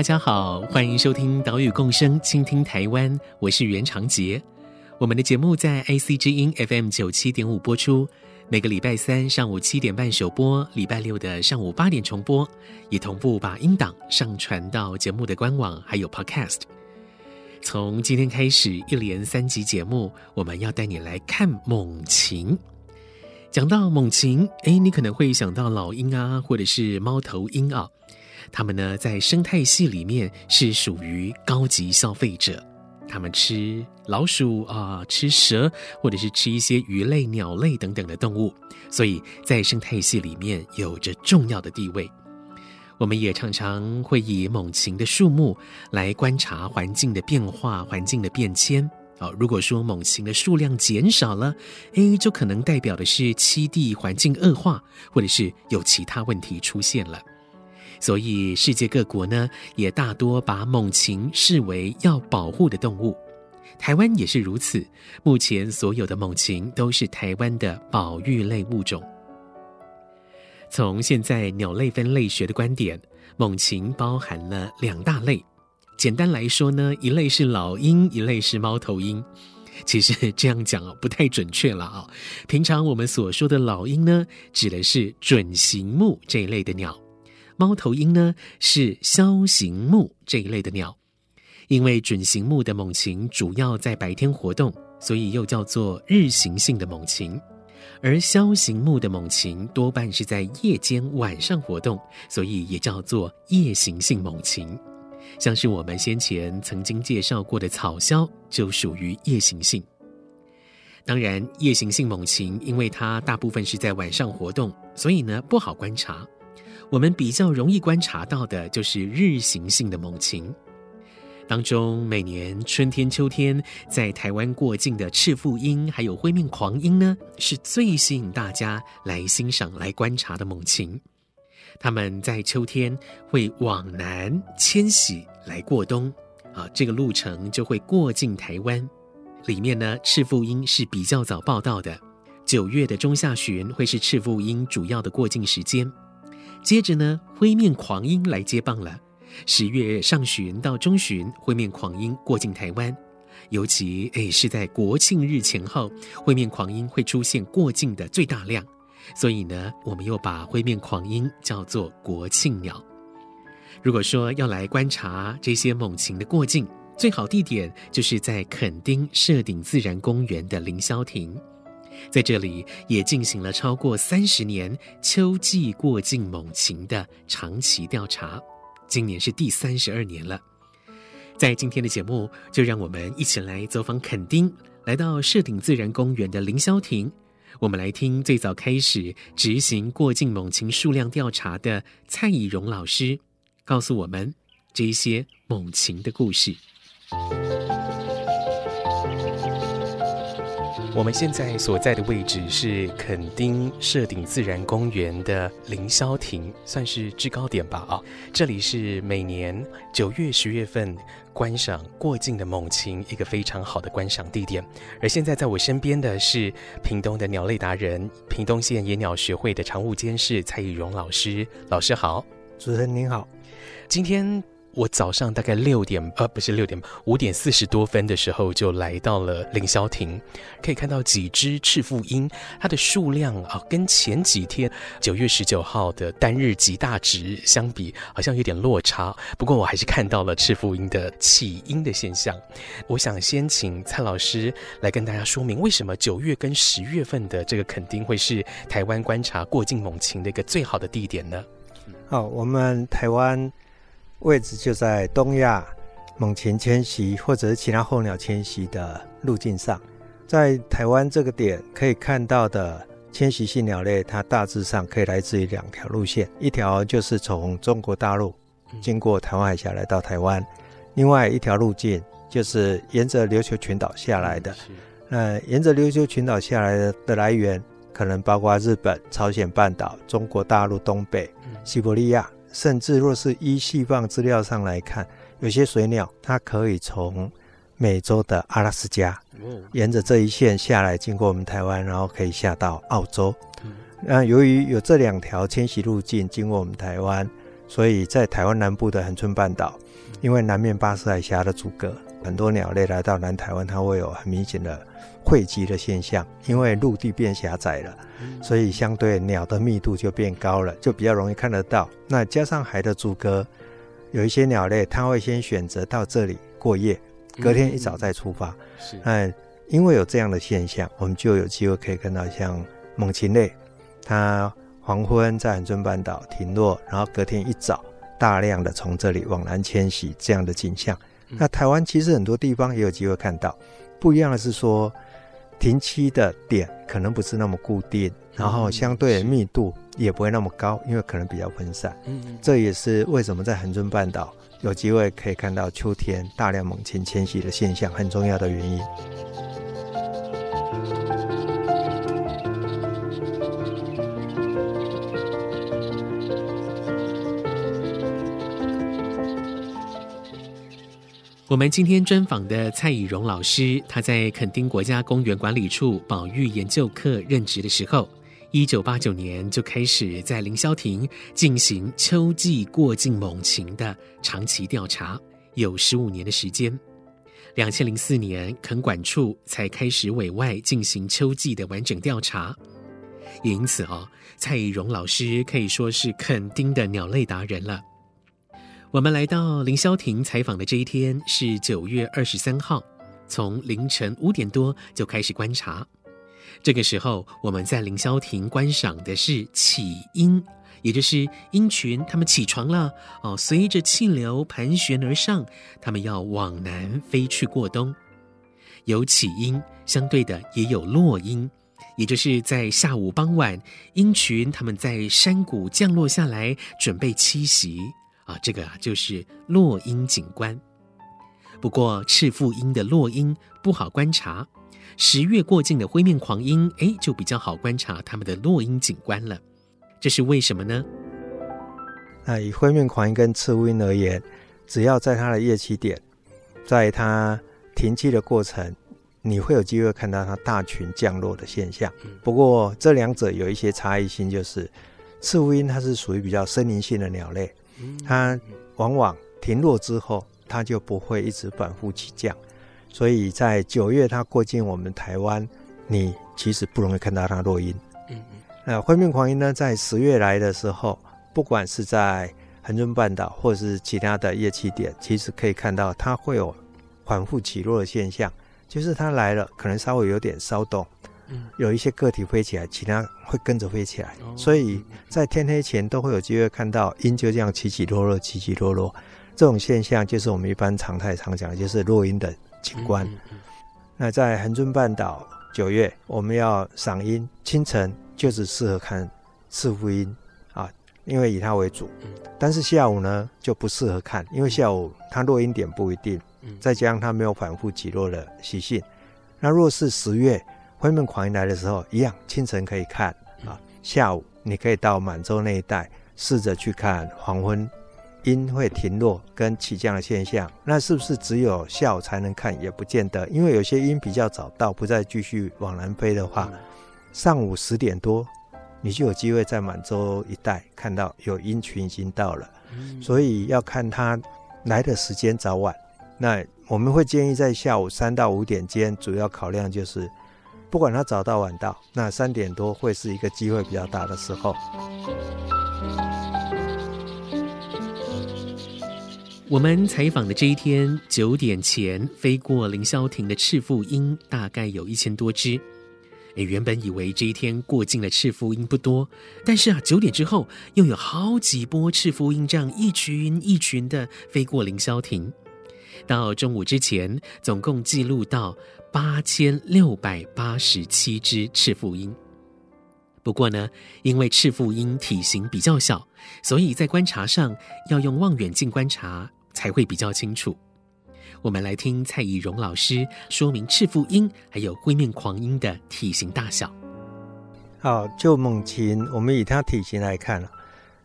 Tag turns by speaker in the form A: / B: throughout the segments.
A: 大家好，欢迎收听《岛屿共生，倾听台湾》，我是袁长杰。我们的节目在 IC 之音 FM 九七点五播出，每个礼拜三上午七点半首播，礼拜六的上午八点重播，也同步把音档上传到节目的官网，还有 Podcast。从今天开始，一连三集节目，我们要带你来看猛禽。讲到猛禽，哎，你可能会想到老鹰啊，或者是猫头鹰啊。它们呢，在生态系里面是属于高级消费者，它们吃老鼠啊，吃蛇，或者是吃一些鱼类、鸟类等等的动物，所以在生态系里面有着重要的地位。我们也常常会以猛禽的数目来观察环境的变化、环境的变迁。哦，如果说猛禽的数量减少了，诶，就可能代表的是栖地环境恶化，或者是有其他问题出现了。所以，世界各国呢，也大多把猛禽视为要保护的动物。台湾也是如此。目前，所有的猛禽都是台湾的保育类物种。从现在鸟类分类学的观点，猛禽包含了两大类。简单来说呢，一类是老鹰，一类是猫头鹰。其实这样讲不太准确了啊。平常我们所说的老鹰呢，指的是准形目这一类的鸟。猫头鹰呢，是枭形目这一类的鸟，因为准形目的猛禽主要在白天活动，所以又叫做日行性的猛禽；而枭形目的猛禽多半是在夜间晚上活动，所以也叫做夜行性猛禽。像是我们先前曾经介绍过的草鸮，就属于夜行性。当然，夜行性猛禽因为它大部分是在晚上活动，所以呢，不好观察。我们比较容易观察到的就是日行性的猛禽，当中每年春天、秋天在台湾过境的赤腹鹰，还有灰面狂鹰呢，是最吸引大家来欣赏、来观察的猛禽。它们在秋天会往南迁徙来过冬，啊，这个路程就会过境台湾。里面呢，赤腹鹰是比较早报道的，九月的中下旬会是赤腹鹰主要的过境时间。接着呢，灰面狂鹰来接棒了。十月上旬到中旬，灰面狂鹰过境台湾，尤其诶是在国庆日前后，灰面狂鹰会出现过境的最大量。所以呢，我们又把灰面狂鹰叫做国庆鸟。如果说要来观察这些猛禽的过境，最好地点就是在垦丁社顶自然公园的凌霄亭。在这里也进行了超过三十年秋季过境猛禽的长期调查，今年是第三十二年了。在今天的节目，就让我们一起来走访垦丁，来到社顶自然公园的凌霄亭，我们来听最早开始执行过境猛禽数量调查的蔡以荣老师，告诉我们这些猛禽的故事。我们现在所在的位置是垦丁社顶自然公园的凌霄亭，算是制高点吧。啊，这里是每年九月、十月份观赏过境的猛禽一个非常好的观赏地点。而现在在我身边的是屏东的鸟类达人，屏东县野鸟学会的常务监事蔡以荣老师。老师好，
B: 主持人您好，
A: 今天。我早上大概六点，呃，不是六点，五点四十多分的时候就来到了凌霄亭，可以看到几只赤腹鹰，它的数量啊，跟前几天九月十九号的单日极大值相比，好像有点落差。不过我还是看到了赤腹鹰的起鹰的现象。我想先请蔡老师来跟大家说明，为什么九月跟十月份的这个肯定会是台湾观察过境猛禽的一个最好的地点呢？
B: 好，我们台湾。位置就在东亚猛禽迁徙或者是其他候鸟迁徙的路径上，在台湾这个点可以看到的迁徙性鸟类，它大致上可以来自于两条路线，一条就是从中国大陆经过台湾海峡来到台湾，另外一条路径就是沿着琉球群岛下来的。那沿着琉球群岛下来的的来源，可能包括日本、朝鲜半岛、中国大陆东北、西伯利亚，甚至若是依细放资料上来看，有些水鸟它可以从美洲的阿拉斯加，沿着这一线下来，经过我们台湾，然后可以下到澳洲。那由于有这两条迁徙路径经过我们台湾，所以在台湾南部的恒春半岛，因为南面巴士海峡的阻隔，很多鸟类来到南台湾，它会有很明显的。汇集的现象，因为陆地变狭窄了，所以相对鸟的密度就变高了，就比较容易看得到。那加上海的阻隔，有一些鸟类它会先选择到这里过夜，隔天一早再出发。是，嗯，因为有这样的现象，我们就有机会可以看到像猛禽类，它黄昏在恒春半岛停落，然后隔天一早大量的从这里往南迁徙这样的景象。那台湾其实很多地方也有机会看到，不一样的是说。停栖的点可能不是那么固定，然后相对密度也不会那么高，因为可能比较分散。嗯，这也是为什么在恒春半岛有机会可以看到秋天大量猛禽迁徙的现象很重要的原因。
A: 我们今天专访的蔡以荣老师，他在垦丁国家公园管理处保育研究课任职的时候，一九八九年就开始在凌霄亭进行秋季过境猛禽的长期调查，有十五年的时间。两千零四年，垦管处才开始委外进行秋季的完整调查。也因此哦，蔡以荣老师可以说是垦丁的鸟类达人了。我们来到凌霄亭采访的这一天是九月二十三号，从凌晨五点多就开始观察。这个时候，我们在凌霄亭观赏的是起鹰，也就是鹰群，它们起床了哦，随着气流盘旋而上，它们要往南飞去过冬。有起鹰，相对的也有落鹰，也就是在下午傍晚，鹰群它们在山谷降落下来，准备栖息。啊，这个啊就是落鹰景观。不过赤腹鹰的落鹰不好观察，十月过境的灰面狂鹰，哎，就比较好观察它们的落鹰景观了。这是为什么呢？
B: 那以灰面狂鹰跟赤腹鹰而言，只要在它的夜栖点，在它停栖的过程，你会有机会看到它大群降落的现象。不过这两者有一些差异性，就是赤腹鹰它是属于比较森林性的鸟类。它往往停落之后，它就不会一直反复起降，所以在九月它过境我们台湾，你其实不容易看到它落音。嗯嗯。那灰面狂鹰呢，在十月来的时候，不管是在恒春半岛或是其他的夜栖点，其实可以看到它会有反复起落的现象，就是它来了，可能稍微有点骚动。有一些个体飞起来，其他会跟着飞起来，所以在天黑前都会有机会看到鹰就这样起起落落、起起落落。这种现象就是我们一般常态常讲的，就是落鹰的景观。那在恒春半岛九月，我们要赏鹰，清晨就是适合看赤腹鹰啊，因为以它为主。但是下午呢就不适合看，因为下午它落鹰点不一定，再加上它没有反复起落的习性。那若是十月，灰面狂鹰来的时候，一样清晨可以看啊，下午你可以到满洲那一带试着去看黄昏鹰会停落跟起降的现象。那是不是只有下午才能看？也不见得，因为有些鹰比较早到，不再继续往南飞的话，上午十点多你就有机会在满洲一带看到有鹰群已经到了。所以要看它来的时间早晚。那我们会建议在下午三到五点间，主要考量就是。不管它早到晚到，那三点多会是一个机会比较大的时候。
A: 我们采访的这一天九点前飞过凌霄亭的赤腹鹰大概有一千多只。诶，原本以为这一天过境的赤腹鹰不多，但是啊，九点之后又有好几波赤腹鹰这样一群一群的飞过凌霄亭。到中午之前，总共记录到八千六百八十七只赤腹鹰。不过呢，因为赤腹鹰体型比较小，所以在观察上要用望远镜观察才会比较清楚。我们来听蔡以荣老师说明赤腹鹰还有灰面狂鹰的体型大小。
B: 好，就猛禽，我们以它体型来看，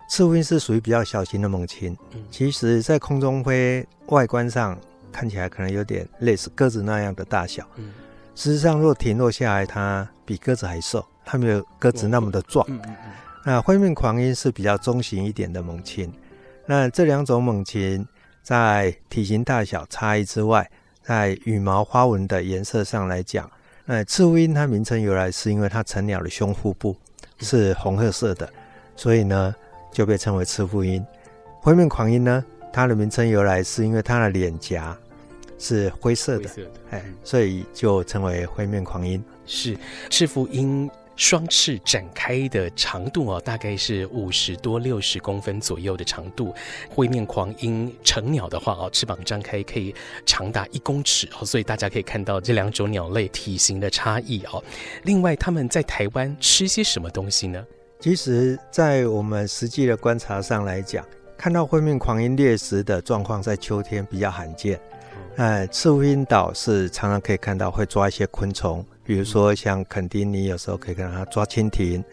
B: 赤腹鹰是属于比较小型的猛禽。其实，在空中飞，外观上看起来可能有点类似鸽子那样的大小。嗯事实上，若停落下来，它比鸽子还瘦，它没有鸽子那么的壮。嗯嗯那灰面狂鹰是比较中型一点的猛禽。那这两种猛禽在体型大小差异之外，在羽毛花纹的颜色上来讲。那，赤腹鹰它名称由来是因为它成鸟的胸腹部是红褐色的，所以呢就被称为赤腹鹰。灰面狂鹰呢，它的名称由来是因为它的脸颊是灰色的，哎，所以就称为灰面狂鹰。
C: 是赤腹鹰。双翅展开的长度哦，大概是五十多六十公分左右的长度。灰面狂鹰成鸟的话哦，翅膀张开可以长达一公尺哦，所以大家可以看到这两种鸟类体型的差异哦。另外，它们在台湾吃些什么东西呢？
B: 其实，在我们实际的观察上来讲，看到灰面狂鹰猎食的状况，在秋天比较罕见。呃，赤腹鹰岛是常常可以看到会抓一些昆虫。比如说像垦丁，你有时候可以看到它抓蜻蜓。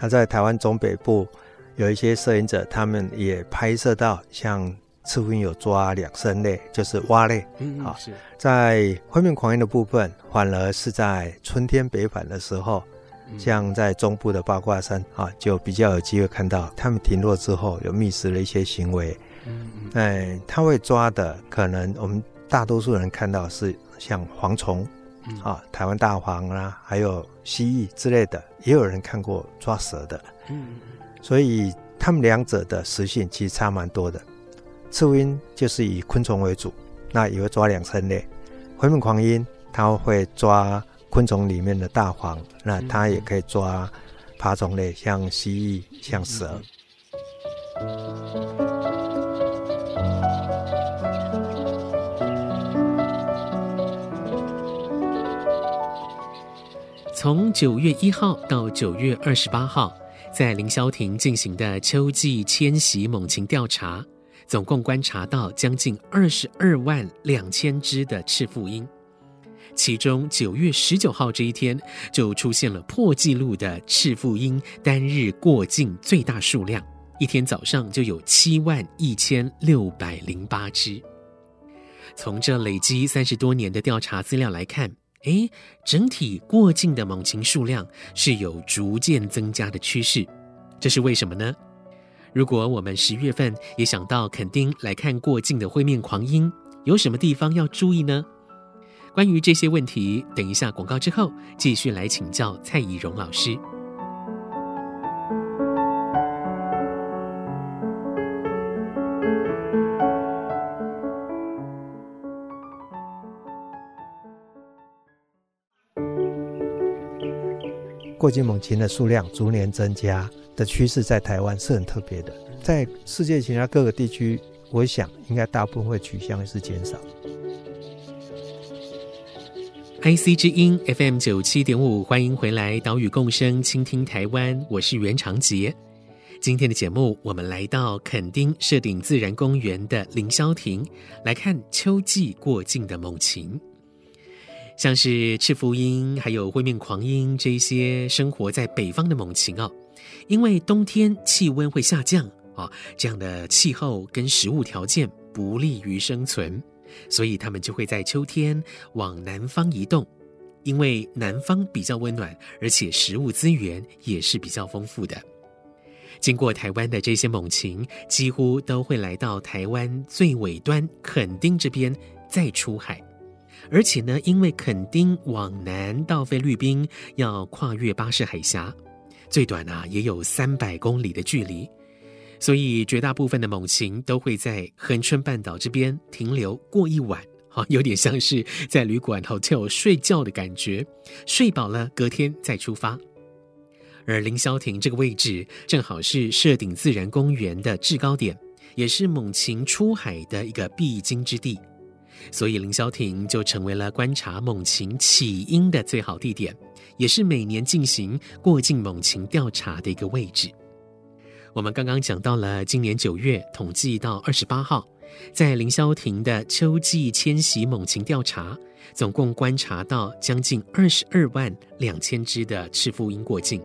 B: 那在台湾中北部，有一些摄影者，他们也拍摄到像赤腹鹰有抓两生类，就是蛙类。嗯，好，在灰面狂鹰的部分，反而是在春天北返的时候，像在中部的八卦山啊，就比较有机会看到它们停落之后有觅食的一些行为。嗯，哎，它会抓的，可能我们大多数人看到是像蝗虫。啊，台湾大黄啊，还有蜥蜴之类的，也有人看过抓蛇的。嗯，所以他们两者的食性其实差蛮多的。赤腹鹰就是以昆虫为主，那也会抓两生类。灰面狂鹰它会抓昆虫里面的大黄，那它也可以抓爬虫类，像蜥蜴、像蛇。
A: 从九月一号到九月二十八号，在凌霄亭进行的秋季迁徙猛禽调查，总共观察到将近二十二万两千只的赤腹鹰。其中九月十九号这一天，就出现了破纪录的赤腹鹰单日过境最大数量，一天早上就有七万一千六百零八只。从这累积三十多年的调查资料来看，诶，整体过境的猛禽数量是有逐渐增加的趋势，这是为什么呢？如果我们十月份也想到垦丁来看过境的灰面狂鹰，有什么地方要注意呢？关于这些问题，等一下广告之后继续来请教蔡以荣老师。
B: 过境猛禽的数量逐年增加的趋势，在台湾是很特别的。在世界其他各个地区，我想应该大部分会趋向是减少。
A: IC 之音 FM 九七点五，欢迎回来，岛屿共生，倾听台湾，我是袁长杰。今天的节目，我们来到垦丁设顶自然公园的凌霄亭，来看秋季过境的猛禽。像是赤腹鹰，还有灰面狂鹰这一些生活在北方的猛禽哦，因为冬天气温会下降啊，这样的气候跟食物条件不利于生存，所以它们就会在秋天往南方移动，因为南方比较温暖，而且食物资源也是比较丰富的。经过台湾的这些猛禽，几乎都会来到台湾最尾端垦丁这边再出海。而且呢，因为垦丁往南到菲律宾要跨越巴士海峡，最短啊也有三百公里的距离，所以绝大部分的猛禽都会在恒春半岛这边停留过一晚，哈，有点像是在旅馆 hotel 睡觉的感觉，睡饱了隔天再出发。而凌霄亭这个位置正好是社顶自然公园的制高点，也是猛禽出海的一个必经之地。所以凌霄亭就成为了观察猛禽起因的最好地点，也是每年进行过境猛禽调查的一个位置。我们刚刚讲到了今年九月统计到二十八号，在凌霄亭的秋季迁徙猛禽调查，总共观察到将近二十二万两千只的赤腹鹰过境。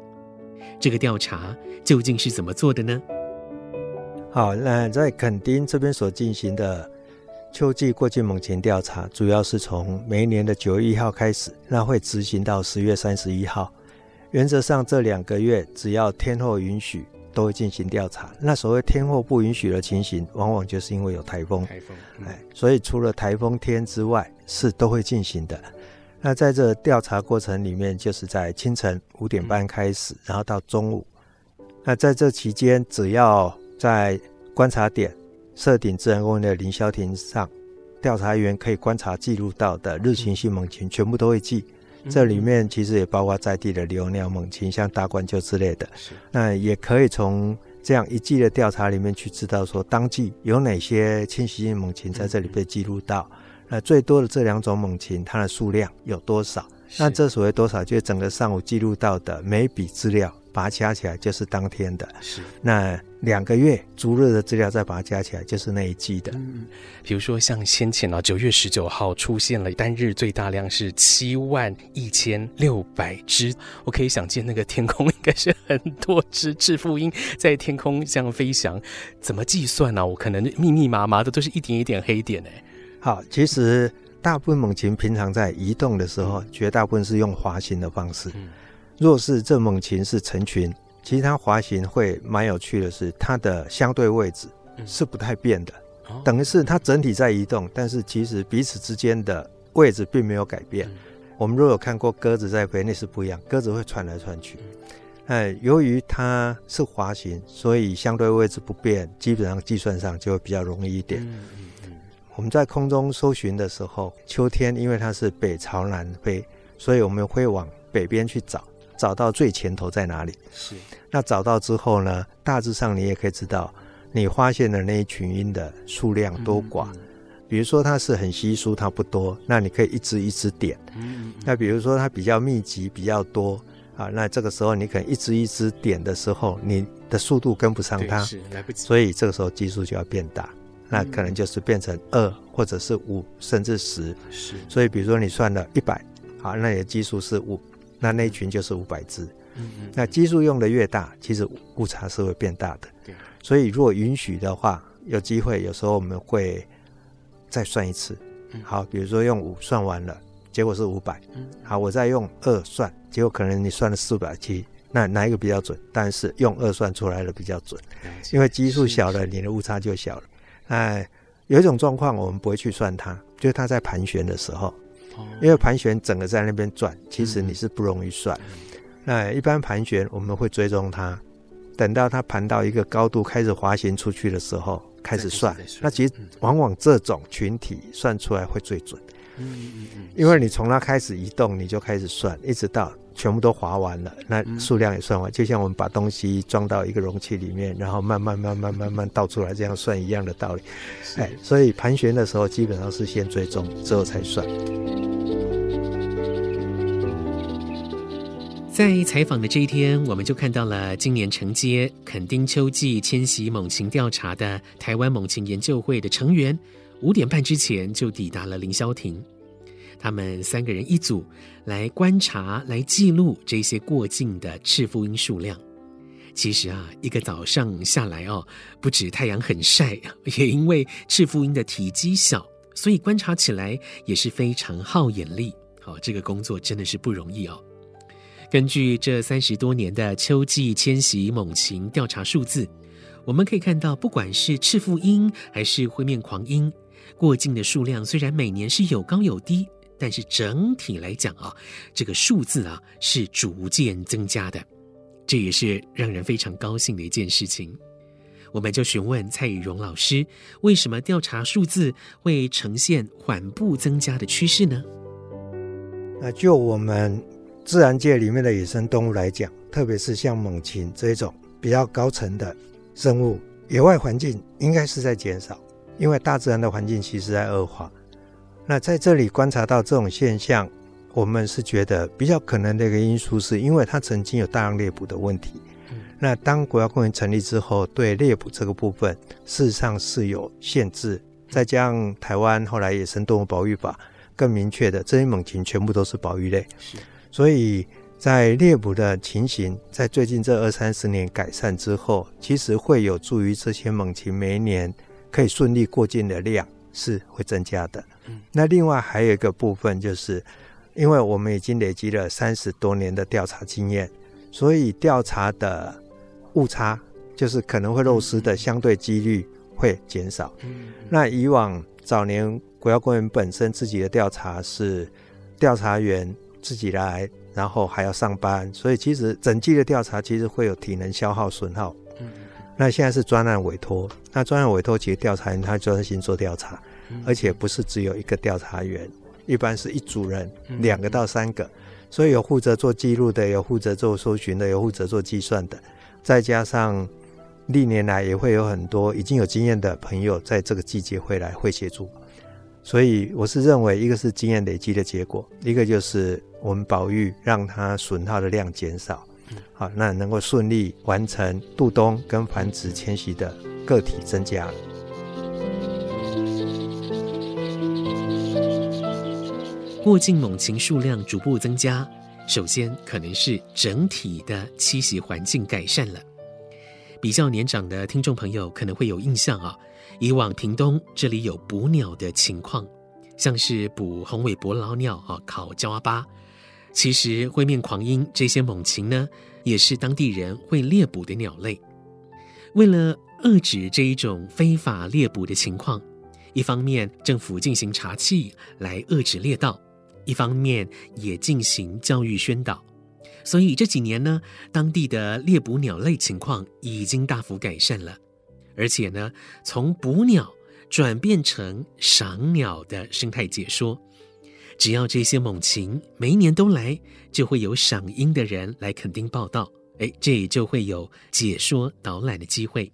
A: 这个调查究竟是怎么做的呢？
B: 好，那在垦丁这边所进行的秋季过境猛禽调查，主要是从每一年的九月一号开始，那会执行到十月三十一号。原则上这两个月，只要天候允许，都会进行调查。那所谓天候不允许的情形，往往就是因为有台风。台风，嗯、哎，所以除了台风天之外，是都会进行的。那在这调查过程里面，就是在清晨五点半开始，然后到中午。那在这期间，只要在观察点设顶自然公园的凌霄亭上，调查员可以观察记录到的日行性猛禽，全部都会记。这里面其实也包括在地的留鸟猛禽，像大冠鹫之类的。那也可以从这样一季的调查里面去知道说，当季有哪些迁徙性猛禽在这里被记录到。那最多的这两种猛禽，它的数量有多少？那这所谓多少，就是整个上午记录到的每笔资料。把它加起来就是当天的，是那两个月逐日的资料再把它加起来就是那一季的。
C: 嗯，比如说像先前啊，九月十九号出现了单日最大量是七万一千六百只，我可以想见那个天空应该是很多只赤腹鹰在天空这样飞翔，怎么计算呢？啊？我可能密密麻麻的都是一点一点黑点哎。
B: 好，其实大部分猛禽平常在移动的时候，嗯、绝大部分是用滑行的方式。嗯若是这猛禽是成群，其实它滑行会蛮有趣的是，它的相对位置是不太变的，嗯、等于是它整体在移动，但是其实彼此之间的位置并没有改变。嗯、我们如果有看过鸽子在飞，那是不一样，鸽子会窜来窜去。哎，由于它是滑行，所以相对位置不变，基本上计算上就会比较容易一点。我们在空中搜寻的时候，秋天因为它是北朝南飞，所以我们会往北边去找。找到最前头在哪里？是。那找到之后呢？大致上你也可以知道，你发现的那一群鹰的数量多寡。嗯嗯、比如说它是很稀疏，它不多，那你可以一只一只点。嗯嗯、那比如说它比较密集、比较多啊，那这个时候你可能一只一只点的时候，你的速度跟不上它，是来不及。所以这个时候基数就要变大，那可能就是变成二或者是五甚至十。是。所以比如说你算了一百，啊，那你的基数是五。那那一群就是五百只，嗯嗯，那基数用的越大，其实误差是会变大的。对，所以如果允许的话，有机会有时候我们会再算一次。好，比如说用五算完了，结果是五百。好，我再用二算，结果可能你算了四百七，那哪一个比较准？但是用二算出来的比较准，因为基数小了，你的误差就小了。哎，有一种状况我们不会去算它，就是它在盘旋的时候。因为盘旋整个在那边转，其实你是不容易算。嗯、那一般盘旋我们会追踪它，等到它盘到一个高度开始滑行出去的时候开始算。那其实往往这种群体算出来会最准。嗯嗯嗯，因为你从它开始移动你就开始算，一直到全部都划完了，那数量也算完。就像我们把东西装到一个容器里面，然后慢慢慢慢慢慢倒出来，这样算一样的道理。哎，所以盘旋的时候基本上是先追踪之后才算。
A: 在采访的这一天，我们就看到了今年承接垦丁秋季迁徙猛禽调查的台湾猛禽研究会的成员，五点半之前就抵达了凌霄亭。他们三个人一组来观察、来记录这些过境的赤腹鹰数量。其实啊，一个早上下来哦，不止太阳很晒，也因为赤腹鹰的体积小，所以观察起来也是非常耗眼力。好，这个工作真的是不容易哦。根据这三十多年的秋季迁徙猛禽调查数字，我们可以看到，不管是赤腹鹰还是灰面狂鹰，过境的数量虽然每年是有高有低，但是整体来讲啊，这个数字啊是逐渐增加的，这也是让人非常高兴的一件事情。我们就询问蔡宇荣老师，为什么调查数字会呈现缓步增加的趋势呢？
B: 那就我们。自然界里面的野生动物来讲，特别是像猛禽这一种比较高层的生物，野外环境应该是在减少，因为大自然的环境其实在恶化。那在这里观察到这种现象，我们是觉得比较可能的一个因素，是因为它曾经有大量猎捕的问题。嗯、那当国家公园成立之后，对猎捕这个部分事实上是有限制。再加上台湾后来野生动物保育法更明确的，这些猛禽全部都是保育类，是所以在猎捕的情形在最近这二三十年改善之后，其实会有助于这些猛禽每一年可以顺利过境的量是会增加的。嗯、那另外还有一个部分，就是因为我们已经累积了三十多年的调查经验，所以调查的误差就是可能会漏失的相对几率。会减少。那以往早年国家公园本身自己的调查是调查员自己来，然后还要上班，所以其实整季的调查其实会有体能消耗损耗。那现在是专案委托，那专案委托其实调查员他专心做调查，而且不是只有一个调查员，一般是一组人，两个到三个，所以有负责做记录的，有负责做搜寻的，有负责做计算的，再加上。历年来也会有很多已经有经验的朋友在这个季节会来会协助，所以我是认为一个是经验累积的结果，一个就是我们保育让它损耗的量减少，好，那能够顺利完成渡冬跟繁殖迁徙的个体增加
A: 了。过境猛禽数量逐步增加，首先可能是整体的栖息环境改善了。比较年长的听众朋友可能会有印象啊，以往屏东这里有捕鸟的情况，像是捕红尾伯劳鸟啊、烤焦阿巴。其实灰面狂鹰这些猛禽呢，也是当地人会猎捕的鸟类。为了遏止这一种非法猎捕的情况，一方面政府进行查缉来遏止猎盗，一方面也进行教育宣导。所以这几年呢，当地的猎捕鸟类情况已经大幅改善了，而且呢，从捕鸟转变成赏鸟的生态解说，只要这些猛禽每一年都来，就会有赏鹰的人来垦丁报到，哎，这也就会有解说导览的机会。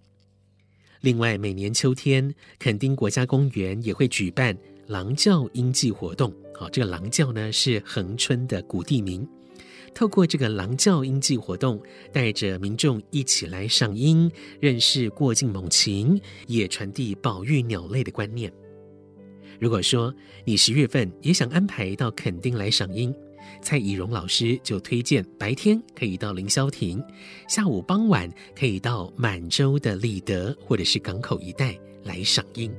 A: 另外，每年秋天，垦丁国家公园也会举办狼叫鹰季活动，好，这个狼叫呢是恒春的古地名。透过这个狼叫鹰季活动，带着民众一起来赏鹰，认识过境猛禽，也传递保育鸟类的观念。如果说你十月份也想安排到垦丁来赏樱，蔡宜容老师就推荐白天可以到凌霄亭，下午傍晚可以到满洲的里德或者是港口一带来赏樱。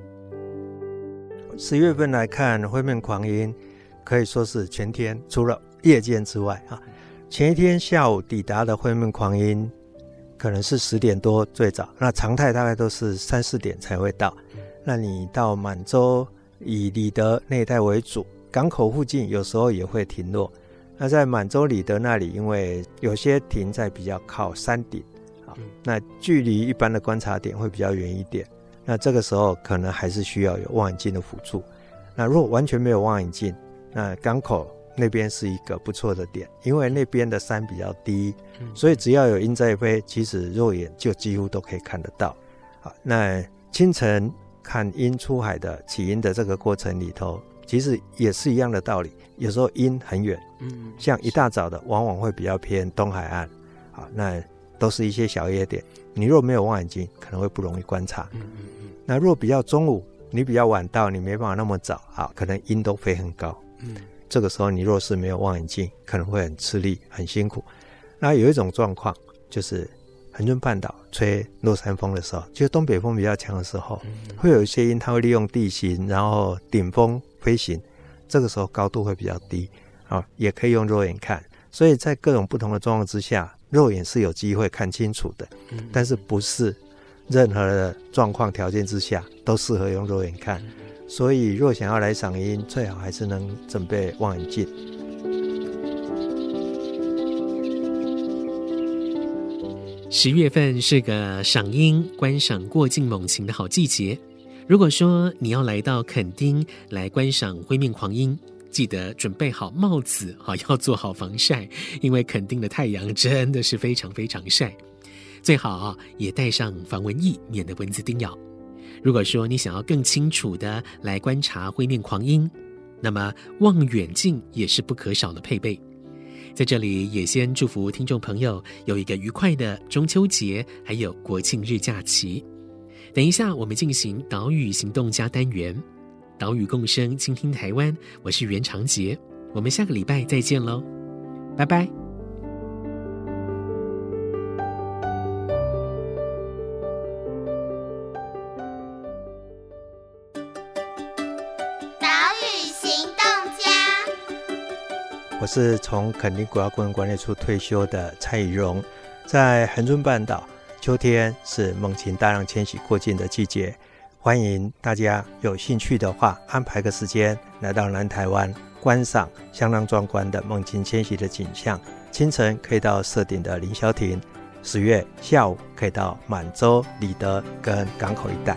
B: 十月份来看灰面狂鹰，可以说是全天，除了夜间之外啊。前一天下午抵达的灰面狂鹰，可能是十点多最早，那常态大概都是三四点才会到。那你到满洲以里德那一带为主，港口附近有时候也会停落。那在满洲里德那里，因为有些停在比较靠山顶，啊，那距离一般的观察点会比较远一点。那这个时候可能还是需要有望远镜的辅助。那如果完全没有望远镜，那港口。那边是一个不错的点，因为那边的山比较低，所以只要有鹰在飞，其实肉眼就几乎都可以看得到。好，那清晨看鹰出海的起因的这个过程里头，其实也是一样的道理。有时候鹰很远，嗯，像一大早的，往往会比较偏东海岸，啊，那都是一些小夜点。你若没有望远镜，可能会不容易观察。嗯嗯嗯。那若比较中午，你比较晚到，你没办法那么早，啊，可能鹰都飞很高。嗯。这个时候，你若是没有望远镜，可能会很吃力、很辛苦。那有一种状况，就是恒春半岛吹落山风的时候，就是东北风比较强的时候，会有一些鹰，它会利用地形，然后顶风飞行。这个时候高度会比较低，啊，也可以用肉眼看。所以在各种不同的状况之下，肉眼是有机会看清楚的。但是不是任何的状况条件之下都适合用肉眼看。所以，若想要来赏鹰，最好还是能准备望远镜。
A: 十月份是个赏鹰、观赏过境猛禽的好季节。如果说你要来到垦丁来观赏灰面狂鹰，记得准备好帽子，好要做好防晒，因为垦丁的太阳真的是非常非常晒。最好也带上防蚊液，免得蚊子叮咬。如果说你想要更清楚的来观察灰面狂鹰，那么望远镜也是不可少的配备。在这里也先祝福听众朋友有一个愉快的中秋节，还有国庆日假期。等一下，我们进行岛屿行动家单元，岛屿共生，倾听台湾。我是袁长杰，我们下个礼拜再见喽，拜拜。
B: 是从垦丁国家公园管理处退休的蔡宜荣，在恒春半岛，秋天是猛禽大量迁徙过境的季节，欢迎大家有兴趣的话，安排个时间来到南台湾观赏相当壮观的猛禽迁徙的景象。清晨可以到社顶的凌霄亭，十月下午可以到满洲、里德跟港口一带。